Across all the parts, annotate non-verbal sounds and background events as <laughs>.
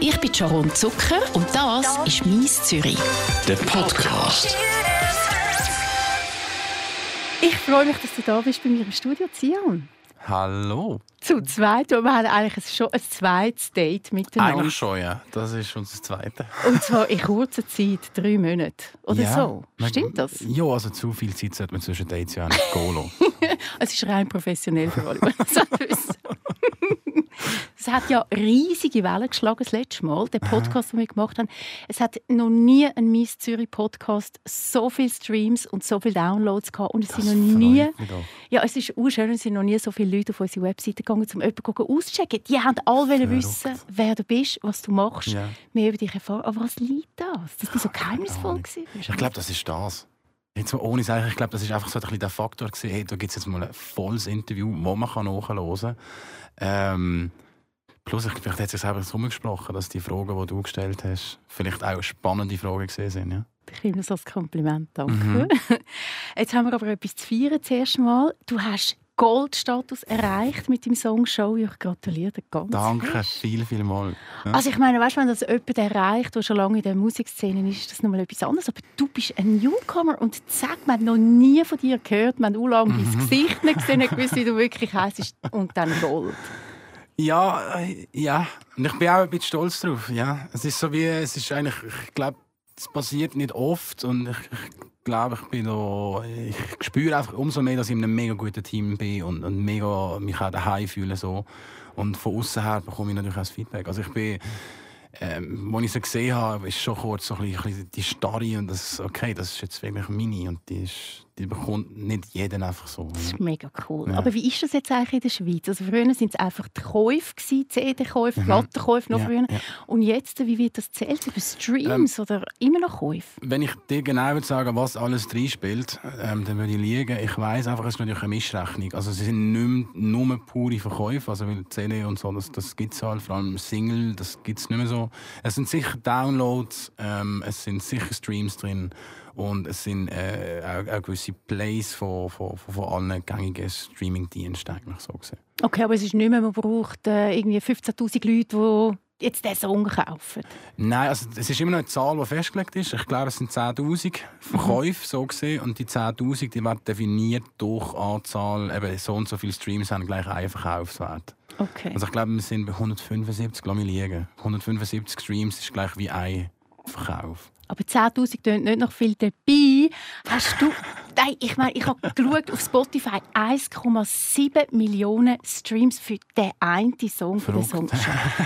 Ich bin Sharon Zucker und das ist «Mies Zürich». Der Podcast. Ich freue mich, dass du da bist bei mir im Studio, Zion. Hallo. Zu zweit. Wir haben eigentlich schon ein zweites Date miteinander. Eigentlich schon, ja. Das ist unser zweite. Und zwar in kurzer Zeit, drei Monate oder ja. so. Stimmt das? Ja, also zu viel Zeit sollte man zwischen Dates ja nicht gehen lassen. <laughs> Es ist rein professionell für alle. <laughs> Es hat ja riesige Wellen geschlagen das letzte Mal, der Podcast, den wir gemacht haben. Es hat noch nie ein Miss Zürich Podcast so viele Streams und so viele Downloads gehabt und es Das sind noch nie, ja, es ist urschön, es sind noch nie so viele Leute auf unsere Webseite gegangen, um jemanden auszuchecken. Die haben alle wissen, wer du bist, was du machst, Ja. mehr über dich erfahren. Aber was liegt das? Dass du so geheimnisvoll Ahnung. gewesen bist? Ich glaube, das ist das. Jetzt mal ohne sagen, ich glaube, das ist einfach so ein bisschen der Faktor gewesen, hey, da gibt es jetzt mal ein volles Interview, wo man kann nachhören kann. Ähm, plus, ich, vielleicht hat sich selber rumgesprochen, dass die Fragen, die du gestellt hast, vielleicht auch spannende Fragen gesehen sind. Ja? Ich nehme das als Kompliment, danke. Mhm. <laughs> Jetzt haben wir aber etwas zu feiern zuerst mal. Du hast Goldstatus erreicht mit dem Song «Show». Ich gratuliere dir ganz Danke, fest. viel, viel mal. Ja. Also ich meine, weißt, wenn das jemand erreicht, der schon lange in der Musikszene ist, ist das nochmal etwas anderes. Aber du bist ein Newcomer und sag, wir haben noch nie von dir gehört, wir haben auch lange Mhm. dein Gesicht nicht gesehen, nicht gewusst, wie du wirklich heisst und dann Gold. Ja, äh, ja. Und ich bin auch ein bisschen stolz drauf. Ja. Es ist so wie, es ist eigentlich, ich glaube, es passiert nicht oft und ich, ich glaube, ich bin da, ich spüre einfach umso mehr, dass ich in einem mega guten Team bin und, und mega mich auch daheim fühle so. Und von außen her bekomme ich natürlich auch das Feedback. Also ich bin, ähm, als ich sie gesehen habe, ist schon kurz so ein bisschen, die Starre und das, okay, das ist jetzt wirklich meine und die, ist, die bekommt nicht jeden einfach so. Das ist mega cool. Ja. Aber wie ist das jetzt eigentlich in der Schweiz? Also früher waren es einfach die Käufe, CD-Käufe, Plattenkäufe noch Mhm. Ja, früher. ja. Und jetzt, wie wird das zählt? Über Streams oder immer noch Käufe? Wenn ich dir genau würde sagen was alles reinspielt, ähm, dann würde ich liegen. Ich weiß einfach, es ist natürlich eine Mischrechnung. Also es sind nicht nur pure Verkäufe, also weil CD und so, das, das gibt es halt, vor allem Single, das gibt es nicht mehr so. Es sind sicher Downloads, ähm, es sind sicher Streams drin und es sind äh, auch, auch gewisse Plays von, von, von, von allen gängigen Streaming-Diensten eigentlich so gesehen. Okay, aber es ist nicht mehr, man braucht äh, irgendwie 15'000 Leute, die jetzt diesen Song kaufen. Nein, also es ist immer noch eine Zahl, die festgelegt ist. Ich glaube, es sind 10'000 Verkäufe, so gesehen. Und die 10'000 die werden definiert durch Anzahl, eben so und so viele Streams haben gleich einen Verkaufswert. Okay. Also ich glaube, wir sind bei 175, lass mich liegen. 175 Streams ist gleich wie ein Verkauf. Aber 10'000 tönt nicht noch viel dabei. Hast du... Nein, ich meine, ich habe geschaut auf Spotify 1,7 Millionen Streams für den einen Song von der Song.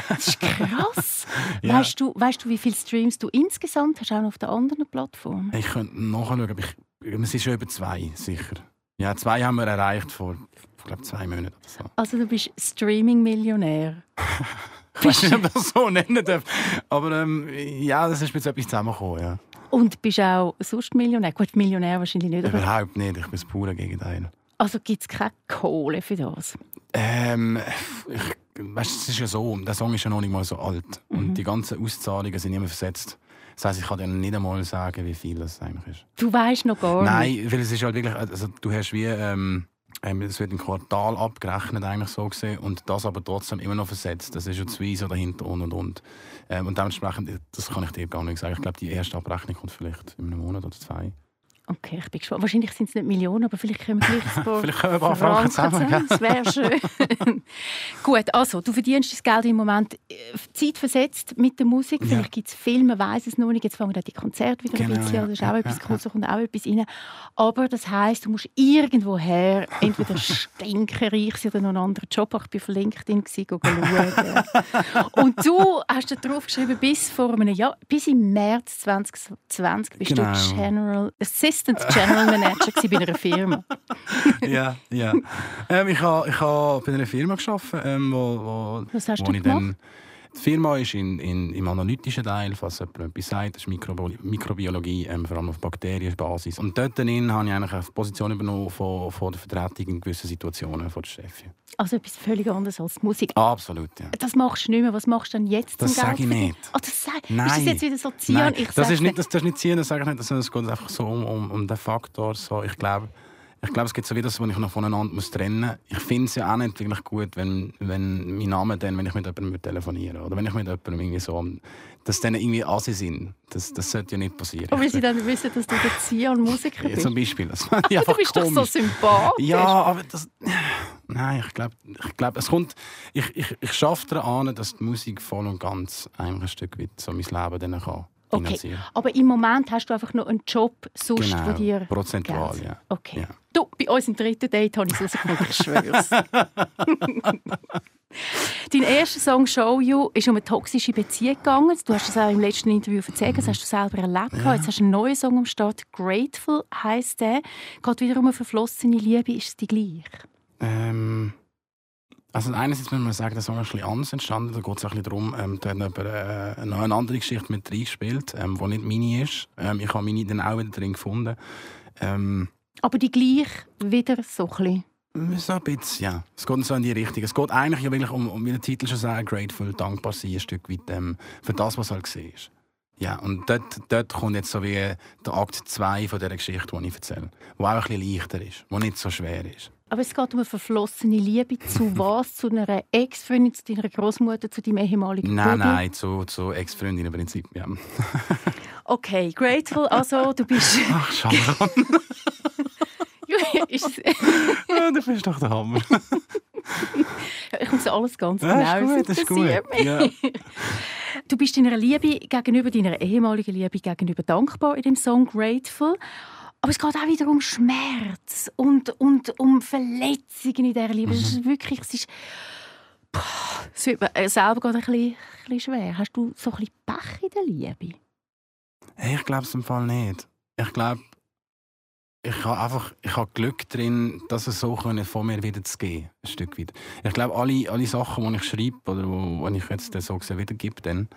Das ist krass. <laughs> Ja. weißt, du, weißt du, wie viele Streams du insgesamt hast, auch noch auf den anderen Plattformen? Ich könnte nachschauen, aber ich, es ist schon über zwei, sicher. Ja, zwei haben wir erreicht vor, ich glaube, zwei Monaten so. Also du bist Streaming-Millionär. <laughs> Ich weiß nicht, ob ich das so nennen darf. Aber ähm, ja, das ist jetzt etwas zusammengekommen, ja. Und bist auch sonst Millionär. Gut, Millionär wahrscheinlich nicht, aber Überhaupt nicht, ich bin das pure Gegenteil. also gibt es keine Kohle für das. Ähm, ich, weißt, es ist ja so, der Song ist ja noch nicht mal so alt. Und die ganzen Auszahlungen sind immer versetzt. Das heisst, ich kann dir nicht einmal sagen, wie viel das eigentlich ist. Du weißt noch gar nicht. Nein, weil es ist halt wirklich, also du hast wie, ähm, ähm, es wird ein Quartal abgerechnet eigentlich so gesehen und das aber trotzdem immer noch versetzt. Das ist ja zwei so dahinter und und und. Ähm, und dementsprechend, das kann ich dir gar nicht sagen. Ich glaube, die erste Abrechnung kommt vielleicht in einem Monat oder zwei. Okay, ich bin gespannt. Wahrscheinlich sind es nicht Millionen, aber vielleicht können wir gleich ein <laughs> paar Vielleicht können wir ein paar Franken zusammen, gell? Das wäre schön. <laughs> Gut, also du verdienst das Geld im Moment äh, zeitversetzt mit der Musik. Ja. Vielleicht gibt es Filme, weiß es noch nicht. Jetzt fangen die Konzerte wieder Genau, ein bisschen an. Das ist auch Ja, etwas kurz, da kommt auch etwas rein. Aber das heisst, du musst irgendwoher entweder stinkenreich sein oder noch einen anderen Job. Ich war auf LinkedIn schauen. <laughs> Und du hast da drauf geschrieben, bis vor einem Jahr, bis im März 2020 bist Genau. du General, Assistant General Manager bei einer Firma. <laughs> ja, ja. Ähm, ich habe ich ha bei einer Firma gearbeitet, ähm, wo, wo, Was hast wo du ich gemacht? Dann, die Firma ist in, in, im analytischen Teil, falls jemand etwas sagt, das ist Mikrobi Mikrobiologie, ähm, vor allem auf Bakterienbasis. Und dort drin habe ich eigentlich eine Position übernommen von, von der Vertretung in gewissen Situationen von der Chefin. Also etwas völlig anderes als die Musik. Absolut, ja. Das machst du nicht mehr. Was machst du denn jetzt Das sage ich nicht. Ah, das sag... Ist das Nein. jetzt wieder so ziehen? Nein, Ich das ist nicht, das, das ist nicht ziehen, das sage ich nicht, sondern es geht einfach so um, um, um den Faktor. So, ich glaube, ich glaube, es gibt so wie das, was ich noch voneinander muss trennen muss. Ich finde es ja auch nicht wirklich gut, wenn, wenn mein Name dann, wenn ich mit jemandem telefoniere oder wenn ich mit jemandem irgendwie so, dass dann irgendwie Assi sind. Das, das sollte ja nicht passieren. Wie sie dann wissen, dass du der Zier und Musiker bist? Ja, zum Beispiel. Das ja, du bist komisch. doch so sympathisch. Ja, aber das... Nein, ich glaube, ich glaub, es kommt... Ich, ich, ich schaffe daran, dass die Musik voll und ganz ein Stück weit so mein Leben dann kann. Okay. Aber im Moment hast du einfach noch einen Job, sonst genau, wo dir prozentual, Geld. ja. Okay. Ja. Du, bei uns im dritten Date habe ich es rausgefunden, ich schwöre <laughs> Dein erster Song «Show You» ist um eine toxische Beziehung gegangen. Du hast es auch im letzten Interview erzählt, das hast du selber erlebt. Ja. Jetzt hast du einen neuen Song am Start. «Grateful» heisst der. Geht wieder um eine verflossene Liebe. Ist es die gleich? Ähm, also einerseits muss man sagen, Song ist ein bisschen anders entstanden. Da geht es ein bisschen darum, ähm, da hat jemand, äh, noch eine andere Geschichte mit reingespielt, ähm, die nicht meine ist. Ähm, ich habe meine dann auch wieder drin gefunden. Ähm, Aber die gleich wieder so ein bisschen? So ein bisschen, ja. Es geht so in die Richtung. Es geht eigentlich ja wirklich um, um wie der Titel schon sagt, grateful, dankbar sein, ein Stück weit ähm, für das, was halt gesehen ist. Ja, und dort, dort kommt jetzt so wie der Akt 2 von dieser Geschichte, die ich erzähle. Der auch ein bisschen leichter ist, der nicht so schwer ist. Aber es geht um eine verflossene Liebe. Zu <laughs> was? zu einer Ex-Freundin, zu deiner Großmutter, zu deinem ehemaligen Nein, Bruder? nein, zu, zu Ex-Freundin im Prinzip, ja. <laughs> okay, grateful. Also, du bist... <laughs> Ach, Sharon. ja, du bist doch der Hammer. ich muss alles ganz genau ja, ist gut, das ist gut. Ja. Du bist deiner Liebe gegenüber, deiner ehemaligen Liebe gegenüber dankbar in dem Song «Grateful». Aber es geht auch wieder um Schmerz und, und um Verletzungen in dieser Liebe. Mhm. Es ist wirklich, es ist, boah, es wird mir selber gerade ein bisschen, ein bisschen schwer. Hast du so ein bisschen Pech in der Liebe? Hey, ich glaube es im Fall nicht. Ich glaube, ich habe einfach ich habe Glück drin, dass es so können, von mir wieder zu gehen, ein Stück weit. Ich glaube, alle, alle Sachen, die ich schreibe oder wo, wo ich jetzt so wiedergebe, dann,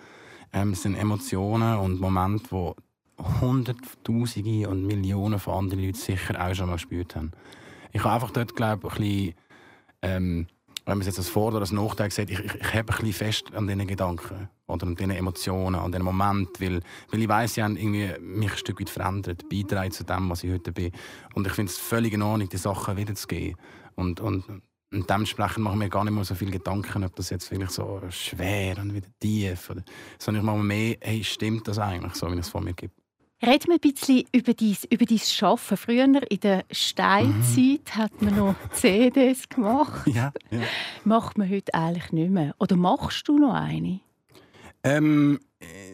ähm, sind Emotionen und Momente, die Hunderttausende und Millionen von anderen Leuten sicher auch schon mal gespürt haben. Ich habe einfach dort, glaube ich, ein bisschen, ähm, wenn man es jetzt als Vor- oder als Nachteil sieht, ich, ich, ich habe ein bisschen fest an diesen Gedanken oder an diesen Emotionen, an diesen Moment, weil, weil ich weiß, sie haben irgendwie mich ein Stück weit verändert, beitragen zu dem, was ich heute bin. Und ich finde es völlig in Ordnung, die Sachen wiederzugeben. Und, und, und dementsprechend mache ich mir gar nicht mehr so viele Gedanken, ob das jetzt vielleicht so schwer und wieder tief oder, sondern ich mache mir mehr, hey, stimmt das eigentlich, so wie es von mir gibt. Reden wir ein bisschen über dein, über dein Arbeiten. Früher, in der Steinzeit, mhm. hat man noch <laughs> CDs gemacht. Ja, ja. Macht man heute eigentlich nicht mehr. Oder machst du noch eine? Ähm,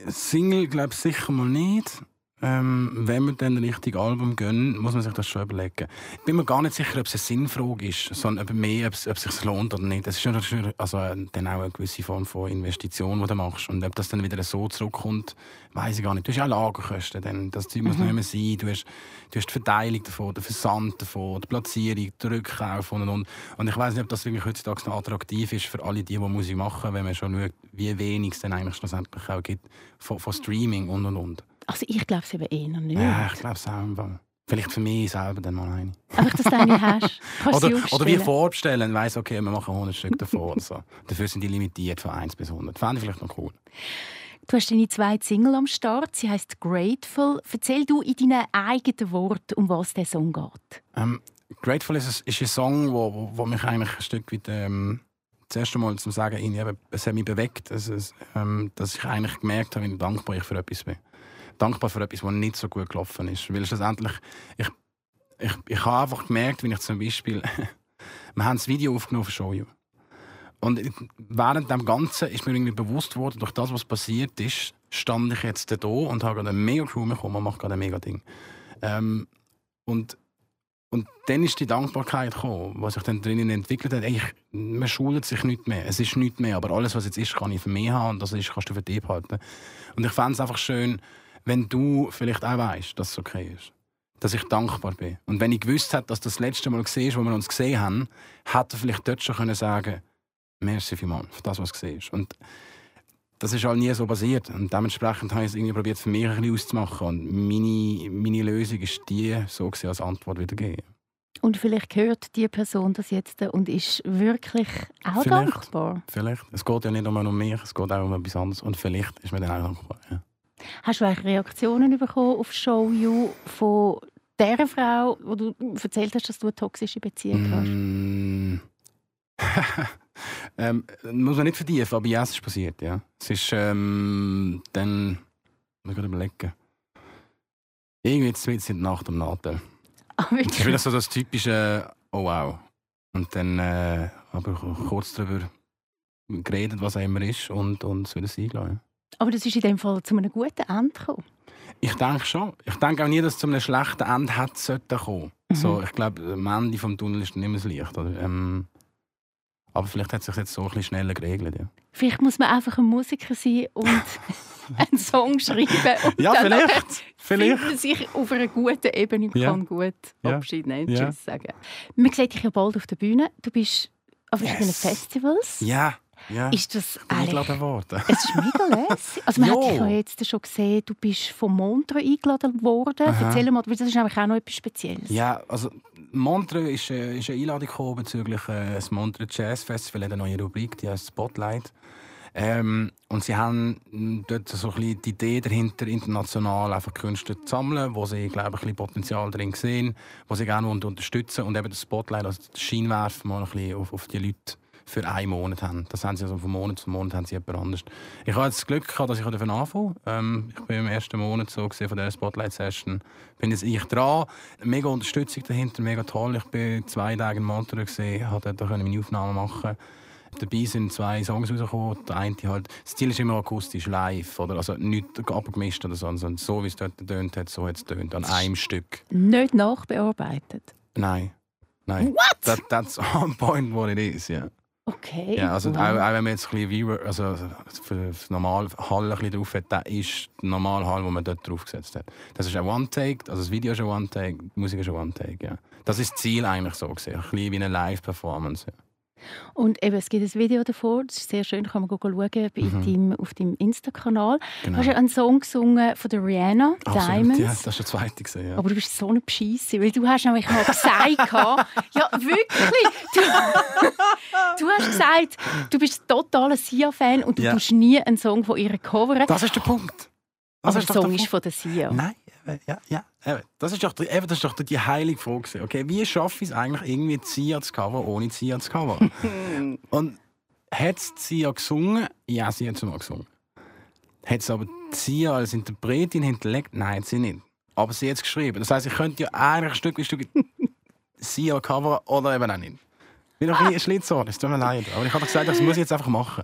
Single glaube ich sicher mal nicht. Ähm, wenn wir dann ein richtiges Album gehen, muss man sich das schon überlegen. Ich bin mir gar nicht sicher, ob es eine Sinnfrage ist, sondern mehr, ob es, ob es sich lohnt oder nicht. Das ist natürlich also, dann auch eine gewisse Form von Investition, die du machst. Und ob das dann wieder so zurückkommt, weiß ich gar nicht. Du hast ja Lagerkosten, dann. das Zeug muss mhm. nicht mehr sein. Du hast, du hast die Verteilung davon, den Versand davon, die Platzierung, den Rückkauf und, und. Und ich weiß nicht, ob das wirklich heutzutage noch attraktiv ist für alle die, die Musik machen, wenn man schon schaut, wie wenig es dann eigentlich schlussendlich auch gibt von, von Streaming und und und. Also ich glaube es eben eher nicht. Ja, ich glaube es auch. Vielleicht für mich selber dann mal eine. Einfach, dass <laughs> du eine hast. Kannst oder, oder wie vorbestellen, weiss, okay, wir machen 100 Stück davon. so. <laughs> Dafür sind die limitiert von 1 bis 100. Fände ich vielleicht noch cool. Du hast deine zweite Single am Start. Sie heißt Grateful. Erzähl du in deinen eigenen Worten, um was der Song geht. Ähm, Grateful ist, ist ein Song, wo, wo, wo mich eigentlich ein Stück weit ähm, das erste Mal zum Sagen, es hat mich bewegt, dass, es, ähm, dass ich eigentlich gemerkt habe, wie dankbar ich für etwas bin dankbar für etwas, was nicht so gut gelaufen ist. Weil schlussendlich, ich, ich, ich habe einfach gemerkt, wenn ich zum Beispiel, <laughs> wir haben das Video aufgenommen Show You. Und während dem Ganzen ist mir irgendwie bewusst worden, durch das, was passiert ist, stand ich jetzt da und habe gerade eine mega Crew bekommen und mache gerade ein mega Ding. Ähm, und, und dann ist die Dankbarkeit gekommen, was sich dann drinnen entwickelt hat. Ey, man schult sich nicht mehr. Es ist nicht mehr, aber alles, was jetzt ist, kann ich für mich haben und das ist, kannst du für dich behalten. Und ich fände es einfach schön, wenn du vielleicht auch weißt, dass es okay ist. Dass ich dankbar bin. Und wenn ich gewusst hätte, dass das, das letzte Mal war, wo wir uns gesehen haben, hätte er vielleicht dort schon können sagen merci vielmals für das, was du gesehen hast. Und das ist halt nie so passiert. Und dementsprechend habe ich es irgendwie probiert, für mich ein bisschen auszumachen. Und meine, meine Lösung ist die, so gesehen als Antwort wieder geben. Und vielleicht hört die Person das jetzt und ist wirklich auch vielleicht, dankbar. Vielleicht. Es geht ja nicht nur um mich, es geht auch um etwas anderes. Und vielleicht ist mir dann auch dankbar. Ja. Hast du eigentlich Reaktionen bekommen auf Show You von der Frau, wo du erzählt hast, dass du eine toxische Beziehung hast? Mm. <laughs> ähm, muss man nicht vertiefen, aber ja, es ist passiert, ja. Es ist ähm, dann, muss ich überlegen, irgendwie jetzt in der Nacht am Nadel. Ah, Es ist wirklich? wieder so das typische, oh wow. Und dann äh, aber kurz darüber geredet, was auch immer ist und, und es wieder sein gelassen. Aber das ist in dem Fall zu einem guten Ende gekommen. Ich denke schon. Ich denke auch nie, dass es zu einem schlechten Ende hätte sollte kommen. Mhm. So, ich glaube, am Ende vom Tunnel ist nicht mehr das Licht. Oder? Ähm, aber vielleicht hat es sich jetzt so ein bisschen schneller geregelt. Ja, Vielleicht muss man einfach ein Musiker sein und <laughs> einen Song schreiben. Und ja dann vielleicht. vielleicht. man sich auf einer guten Ebene Ja. kann gut Ja. Abschied nehmen Ja. Tschüss sagen. Man sieht dich ja bald auf der Bühne. Du bist an verschiedenen Yes. Festivals. Ja, ja. Ist das eingeladen worden. Es ist mega lässig. <laughs> Also man Jo. hat dich ja jetzt schon gesehen, du bist vom Montreux eingeladen worden. Aha. Erzähl mal, das ist nämlich auch noch etwas Spezielles. Ja, also Montreux ist, äh, ist eine Einladung gekommen bezüglich äh, das Montreux Jazz Festival, eine neue Rubrik, die heißt Spotlight. Ähm, und sie haben mh, dort so ein bisschen die Idee dahinter, international einfach Künstler zu sammeln, wo sie, glaube ich, ein bisschen Potenzial drin sehen, wo sie gerne wollen unterstützen und eben das Spotlight, also das Scheinwerfen mal ein bisschen auf, auf die Leute für einen Monat haben. Das haben sie also von Monat zu Monat haben sie jemand anders. Ich habe jetzt das Glück gehabt, dass ich davon anfangen ähm, Ich bin im ersten Monat so gesehen von dieser Spotlight-Session. Bin jetzt ich dran. Mega Unterstützung dahinter, mega toll. Ich bin zwei Tage in Montreux gesehen, konnte da meine Aufnahmen machen. Dabei sind zwei Songs rausgekommen. Der eine halt, das Ziel ist immer akustisch, live. Oder? Also nicht abgemischt oder so, sondern so, wie es dort getönt hat, so hat es getönt. An einem Stück. Nicht nachbearbeitet. Nein. Nein. What? That, that's <laughs> on point what it is, ja. Okay. Ja, also wow. auch, auch wenn man jetzt ein bisschen Viewer, also für für normal Hall ein bisschen drauf hat, das ist der normale Hall, den man dort draufgesetzt hat. Das ist ein One-Take, also das Video ist ein One-Take, die Musik ist ein One-Take, ja. Das ist das Ziel eigentlich so gesehen, ein bisschen wie eine Live-Performance. Ja. Und eben, es gibt ein Video davor, das ist sehr schön, kann man schauen bei Mhm. deinem, auf deinem Insta-Kanal. Genau. Du hast ja einen Song gesungen von der Rihanna, Absolut, Diamonds. Ja, das ist der zweite gesehen, ja. Aber du bist so eine Scheisse, weil du hast nämlich mal gesagt, <laughs> ja wirklich, du, <laughs> du hast gesagt, du bist totaler Sia-Fan und du Ja. tust nie einen Song von ihr covern. Das ist der Punkt. Das aber der Song ist von der Sia. Nein, ja, ja. Eben. Das ist doch, die- eben, das ist doch die heilige Frage. Okay, wie schaffe ich es eigentlich, irgendwie Sia zu cover, ohne Sia zu cover? <laughs> Und hat Sia gesungen? Ja, sie hat es mal gesungen. Hat sie aber Sia als Interpretin hinterlegt? Nein, sie nicht. Aber sie hat es geschrieben. Das heisst, ich könnte ja eigentlich Stück wie Stück <laughs> Sia covern oder eben auch nicht. Ich bin noch ein bisschen <laughs> Schlitzohr, es tut mir leid. Aber ich habe gesagt, das muss ich jetzt einfach machen.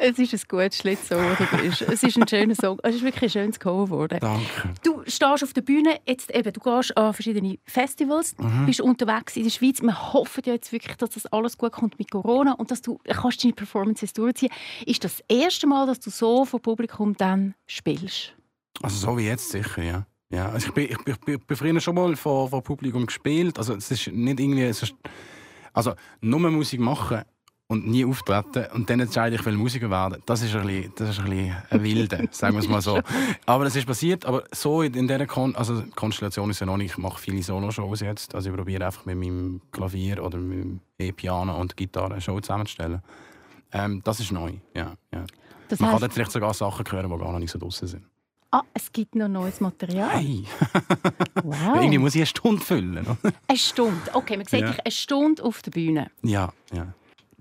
Es ist ein gutes Schlitz, so, wo du bist. Es ist ein schöner Song. Es ist wirklich ein schönes Cover geworden. Danke. Du stehst auf der Bühne, jetzt eben, du gehst an verschiedene Festivals, Mhm. bist unterwegs in der Schweiz. Wir hoffen ja jetzt wirklich, dass das alles gut kommt mit Corona und dass du kannst deine Performances durchziehen. Ist das, das erste Mal, dass du so vor Publikum dann spielst? Also so wie jetzt sicher, ja. ja also ich bin, ich, ich bin früher schon mal vor, vor Publikum gespielt. Also es ist nicht irgendwie... Es ist, also nur Musik machen und nie auftreten und dann entscheide ich, will Musiker werden, das ist ein bisschen, das ist ein bisschen ein Wilde, <laughs> sagen wir es mal so. Aber das ist passiert, aber so in, in dieser Kon also Konstellation ist ja noch nicht, ich mache viele Solo-Shows jetzt, also ich probiere einfach mit meinem Klavier oder mit dem E-Piano und Gitarre eine Show zusammenzustellen. Ähm, das ist neu, ja. ja. Das Man kann dort vielleicht sogar Sachen hören, die gar noch nicht so draußen sind. ah, es gibt noch neues Material. Hey. <laughs> Wow. Irgendwie muss ich eine Stunde füllen. Eine Stunde. Okay, man sieht Ja. dich eine Stunde auf der Bühne. Ja, ja.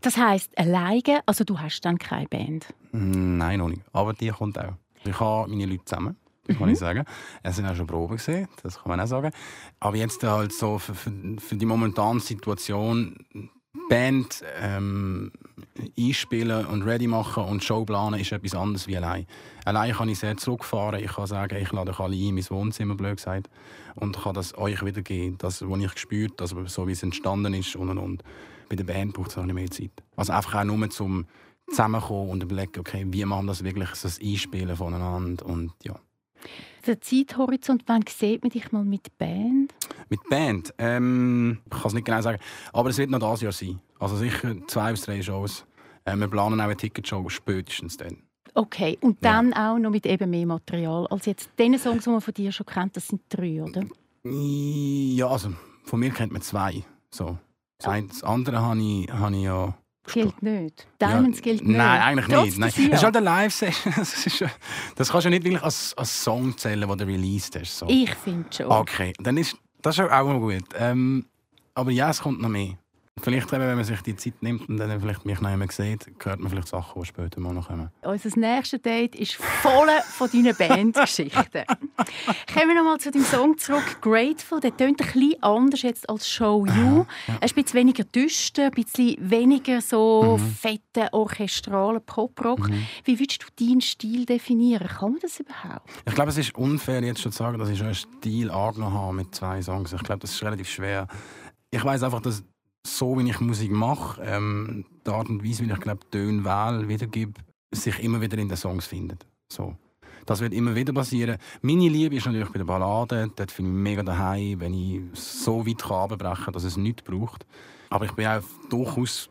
Das heisst, alleine, also du hast dann keine Band. Nein, noch nicht. Aber die kommt auch. Ich habe meine Leute zusammen, das kann ich sagen. Es sind auch schon Proben gesehen, das kann man auch sagen. Aber jetzt halt so für, für, für die momentane Situation Band ähm, einspielen und ready machen und Show planen ist etwas anderes wie allein. Allein kann ich sehr zurückfahren. Ich kann sagen, ich lade euch alle ein in mein Wohnzimmer, blöd gesagt, und kann das euch wiedergeben, das, was ich gespürt das so wie es entstanden ist und und und. Bei der Band braucht es auch nicht mehr Zeit. Also einfach auch nur zum zusammenkommen und überlegen, okay, wie machen wir das wirklich, so das Einspielen voneinander und ja. Der Zeithorizont, wann sieht man dich mal mit Band? Mit Band, ähm, ich kann es nicht genau sagen, aber es wird noch dieses Jahr sein. Also sicher zwei bis drei Shows. Äh, wir planen auch eine Ticketshow spätestens dann. Okay, und dann auch noch mit eben mehr Material als jetzt diese Songs, die man von dir schon kennt, das sind drei, oder? Ja, also von mir kennt man zwei. So. Das, andere habe ich, habe ich ja... Gilt nicht. Diamonds ja, gilt nicht. Nein, eigentlich Trotz nicht. Nein. Das ist halt eine Live-Session. <laughs> Das, ja- das kannst du nicht wirklich als, als Song zählen, den du released hast. So. Ich finde schon. Okay, dann ist das ist auch mal gut. Ähm, aber ja, es kommt noch mehr. Vielleicht, eben, wenn man sich die Zeit nimmt und dann vielleicht mich noch einmal sieht, hört man vielleicht Sachen, die später mal noch kommen. Unser nächstes Date ist voll von deinen Bandgeschichten. <laughs> Kommen wir nochmal zu deinem Song zurück. «Grateful». Der tönt ein bisschen anders jetzt als «Show You». Er ist ein bisschen weniger düster, ein bisschen weniger so mhm. fetten, orchestralen Poprock. Mhm. Wie würdest du deinen Stil definieren? Kann man das überhaupt? Ich glaube, es ist unfair, jetzt schon zu sagen, dass ich schon einen Stil angenommen habe mit zwei Songs. Ich glaube, das ist relativ schwer. Ich weiß einfach, dass so wie ich Musik mache, ähm, die Art und Weise, wie ich glaube, Töne wähle, wiedergebe, sich immer wieder in den Songs findet. So. Das wird immer wieder passieren. Meine Liebe ist natürlich bei den Balladen. Dort finde ich mega daheim, wenn ich so weit abbrechen kann, dass es nichts braucht. Aber ich bin auch durchaus,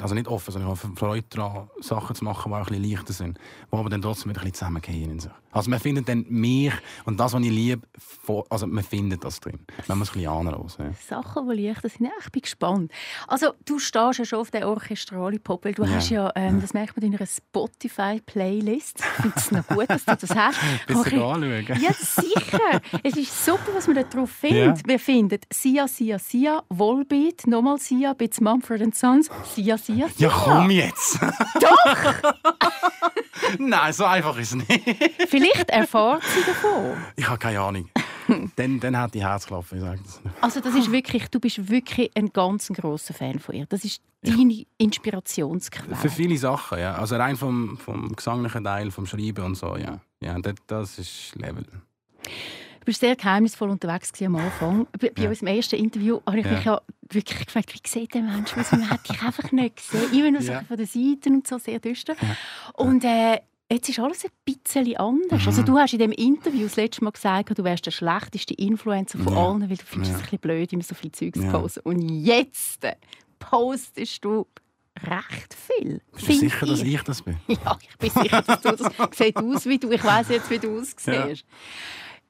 also nicht offen, sondern ich habe Freude daran, Sachen zu machen, die auch ein bisschen leichter sind, die aber dann trotzdem wieder ein bisschen zusammengehen in sich. Also man findet dann mich und das, was ich liebe, also man findet das drin. Man muss ein bisschen anlassen. Ja. Sachen, die leichter sind. Ich bin gespannt. Also du stehst ja schon auf der orchestralen Pop, weil du ja. hast ja, ähm, das merkt man in einer Spotify-Playlist. Ich finde es noch gut, dass du das hast. <laughs> Bisschen anschauen. Ja, sicher. es ist super, was man da drauf findet. Ja. Wir finden Sia, Sia, Sia, Volbeat, nochmal Sia, Bits Mumford Sons, Sia, Sia, Sia. Ja, komm jetzt! Doch! <laughs> Nein, so einfach ist es nicht. Vielleicht erfahrt sie davon. <laughs> Ich habe keine Ahnung. <laughs> dann, dann hat die Herzklopfen, ich das. Also das ist wirklich, du bist wirklich ein ganz großer Fan von ihr. Das ist deine Inspirationsquelle. Für viele Sachen, ja. Also rein vom, vom gesanglichen Teil, vom Schreiben und so, ja. Ja, das, das ist Level. Du bist sehr geheimnisvoll unterwegs am Anfang. Bei, ja. unserem ersten Interview habe ich ja. mich ja wirklich gefragt, wie sieht der Mensch aus? Man hat dich einfach nicht gesehen. Immer nur ja. so von den Seiten und so, sehr düster. Ja. Und äh, jetzt ist alles ein bisschen anders. Mhm. Also du hast in dem Interview das letzte Mal gesagt, du wärst der schlechteste Influencer von ja. allen, weil du findest es ein bisschen blöd, immer so viel Zeugs zu posten. Und jetzt postest du recht viel. Bist du sicher, ich. dass ich das bin? <laughs> Ja, ich bin sicher, dass du das <laughs> sieht aus wie du. Ich weiß jetzt, wie du aussiehst.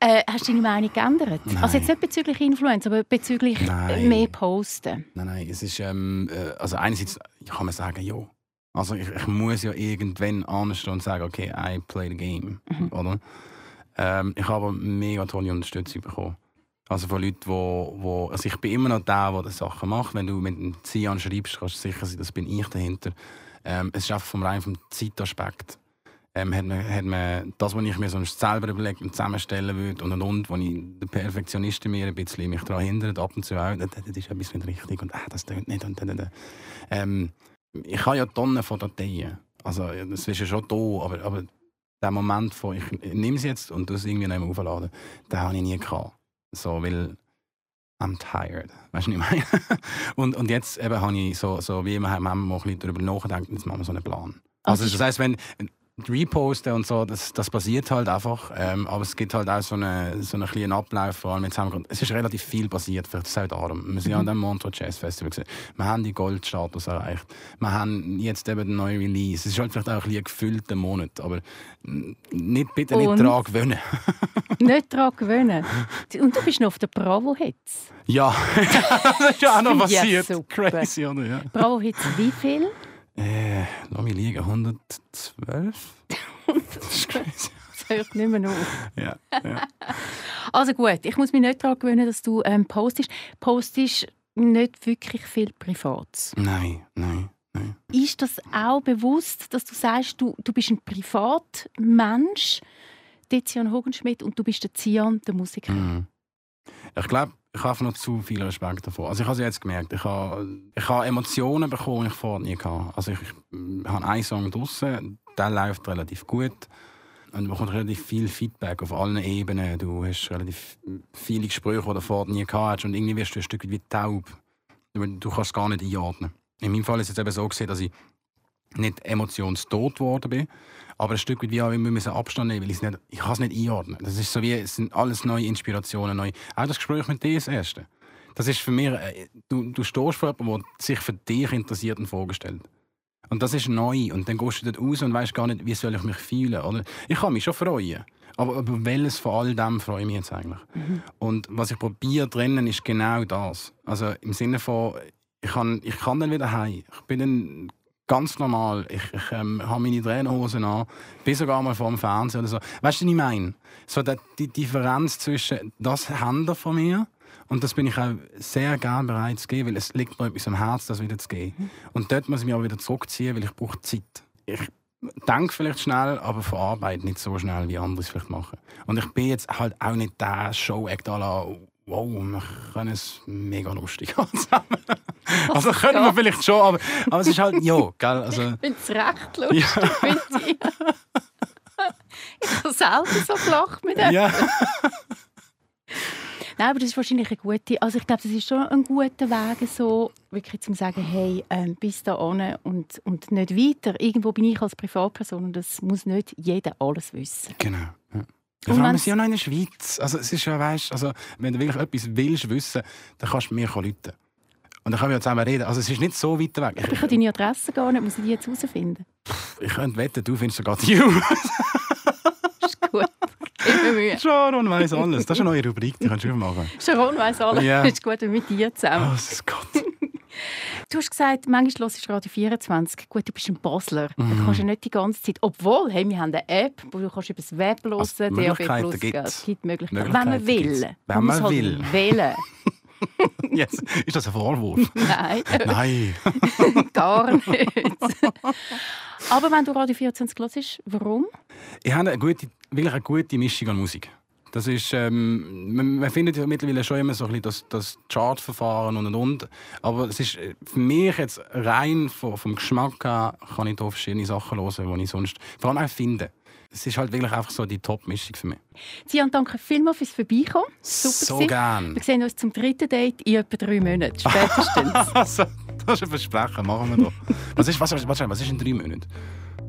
Äh, hast du deine Meinung geändert? Nein. Also jetzt nicht bezüglich Influencer, aber bezüglich nein. mehr Posten? Nein, nein. Es ist, ähm, äh, also einerseits kann man sagen, ja. Also ich, ich, muss ja irgendwann anstehen und sagen, okay, I play the game. Mhm. Oder? Ähm, ich habe mega tolle Unterstützung bekommen. Also von Leuten, wo, wo also ich bin immer noch der, der die Sachen macht. Wenn du mit einem Zian schreibst, kannst du sicher sein, das bin ich dahinter. Ähm, es ist einfach vom rein vom Zeitaspekt ähm, hat, man, hat man das, was ich mir sonst selber überlegt und zusammenstellen würde und und und, wo ich der Perfektionist in mir ein bisschen mich daran hindert, ab und zu auch, das, das ist etwas nicht richtig und ah, das tönt nicht und, und. Ähm, ich habe ja Tonnen von Dateien, also das ist ja schon da, aber, aber der Moment von ich nehme es jetzt und das irgendwie nicht mehr aufladen, den habe ich nie gehabt. So, weil I'm tired. Weißt du, was ich meine? <laughs> und, und jetzt eben habe ich so, so wie wir haben mal ein bisschen darüber nachgedacht, jetzt machen wir so einen Plan. Also, also das heisst, wenn, Reposten und so, das, das passiert halt einfach. Ähm, aber es gibt halt auch so einen so eine kleinen Ablauf, vor allem jetzt haben Es ist relativ viel passiert, vielleicht seit darum. Wir sind mhm. an dem Montreux Jazz Festival gesehen. Wir haben die Goldstatus erreicht. Wir haben jetzt eben den neuen Release. Es ist halt vielleicht auch ein, ein gefüllter Monat, aber nicht, bitte nicht daran gewöhnen. <laughs> nicht daran gewöhnen. Und du bist noch auf der Bravo Hits. Ja, <laughs> das ist ja auch noch passiert. Ja, Crazy, oder? Ja. Bravo Hits, wie viel? Äh, lass mich liegen, 112? das ist crazy. Das hört nicht mehr auf. Ja, ja. Also gut, ich muss mich nicht daran gewöhnen, dass du ähm, postest. Postest nicht wirklich viel Privates. Nein, nein, nein. Ist das auch bewusst, dass du sagst, du, du bist ein Privatmensch, Tizian Hogenschmidt, und du bist der Zian, der Musiker? Mhm. Ich glaube, ich habe noch zu viel Respekt davor. Also ich habe es jetzt gemerkt, ich habe, ich habe Emotionen bekommen, die ich vorher nie hatte. Also ich, ich habe einen Song draussen, der läuft relativ gut. Und man bekommt relativ viel Feedback auf allen Ebenen. Du hast relativ viele Gespräche, die du vorher nie gehabt hast. Und irgendwie wirst du ein Stück wie taub. Du kannst es gar nicht einordnen. In meinem Fall ist es jetzt eben so gesehen, dass ich nicht emotionstot geworden bin, aber ein Stück weit wie auch immer müssen Abstand nehmen, weil ich nicht, ich kann es nicht einordnen. Das ist so wie, es sind alles neue Inspirationen, neu. Auch das Gespräch mit dir, das erste. Das ist für mich, äh, du, du stehst vor jemandem, der sich für dich interessiert und vorgestellt. Und das ist neu. Und dann gehst du dort raus und weißt gar nicht, wie soll ich mich fühlen. Oder? Ich kann mich schon freuen. Aber über welches von all dem freue ich mich jetzt eigentlich? Mhm. Und was ich probiere drinnen, ist genau das. Also im Sinne von, ich kann, ich kann dann wieder heim. Ich bin dann Ganz normal. Ich, ich ähm, habe meine Trainerhosen an, bin sogar mal vor dem Fernseher oder so. Weißt du, was ich meine? So die, die Differenz zwischen, das Händler von mir Und das bin ich auch sehr gerne bereit zu geben, weil es liegt mir etwas am Herzen, das wieder zu geben. Und dort muss ich mich auch wieder zurückziehen, weil ich brauche Zeit. Ich denke vielleicht schnell, aber verarbeite nicht so schnell, wie andere es vielleicht machen. Und ich bin jetzt halt auch nicht der Show-Act à wow, wir können es mega lustig <laughs> haben. Also können wir vielleicht schon, aber, aber es ist halt, ja, gell, also... Ich finde es recht lustig, finde ich. Ich habe selten so gelacht mit dem. Ja. Nein, aber das ist wahrscheinlich eine gute, also ich glaube, das ist schon ein guter Weg, so wirklich zu sagen, hey, ähm, bis da ohne und, und nicht weiter. Irgendwo bin ich als Privatperson und das muss nicht jeder alles wissen. Genau. Ja. Ja, Und vor allem, wir sind ja noch in der Schweiz. Also, es ist ja, weißt, also, wenn du wirklich etwas willst wissen, dann kannst du mir rufen. Und dann können wir ja zusammen reden. Also, es ist nicht so weit weg. Ich habe deine Adresse gar nicht, muss ich die jetzt herausfinden. Ich, ich könnte wetten, du findest sogar die You. <laughs> Ist gut. Sharon weiss alles. Das ist eine neue Rubrik, die kannst du machen. Sharon weiss alles. Ja. Ist gut, mit dir zusammen. Oh, das Gott. <laughs> Du hast gesagt, manchmal hörst du Radio 24. Gut, du bist ein Basler. Mhm. Da kannst du nicht die ganze Zeit. Obwohl, hey, wir haben eine App, wo du kannst über das Web hören Also, DAB+. Gibt's. Es gibt Möglichkeiten. Wenn man will. Wenn man halt will. wählen. <laughs> <laughs> Jetzt ist das ein Vorwurf. Nein, Nein. <laughs> gar nicht. Aber wenn du Radio 24 hörst, warum? Ich habe eine gute, wirklich eine gute Mischung an Musik. Das ist, ähm, man, man findet ja mittlerweile schon immer so ein bisschen das, das Chartverfahren und und und. Aber es ist äh, für mich jetzt rein vom, vom Geschmack her, kann ich da verschiedene Sachen hören, die ich sonst vor allem auch finde. Es ist halt wirklich einfach so die Top-Mischung für mich. Sian, danke vielmals fürs Vorbeikommen. Super so gewesen. gern. Wir sehen uns zum dritten Date in etwa drei Monaten. Spätestens. Das ist ein Versprechen, machen wir doch. Was ist, was, was, was, ist in drei Monaten?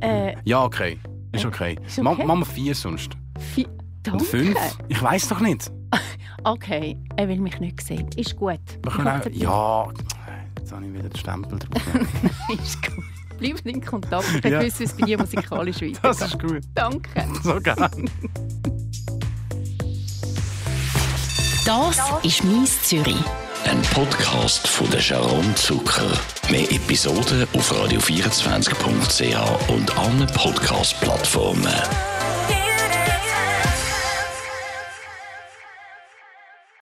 äh, Ja, okay. Ist okay. Ist Ma- okay? Machen wir vier sonst. vier. Danke. fünf? Ich weiß doch nicht. <laughs> Okay, er will mich nicht sehen. Ist gut. Wir können auch, ja, jetzt habe ich wieder den Stempel drauf. <laughs> Ist gut. Bleiben in Kontakt. Ich Ja. ja. wie es bei dir musikalisch <laughs> weitergeht. Das ist gut. Danke. So gern. Das ist «Mies Zürich». Ein Podcast von der Sharon Zucker. Mehr Episoden auf radio24.ch und allen Podcast-Plattformen.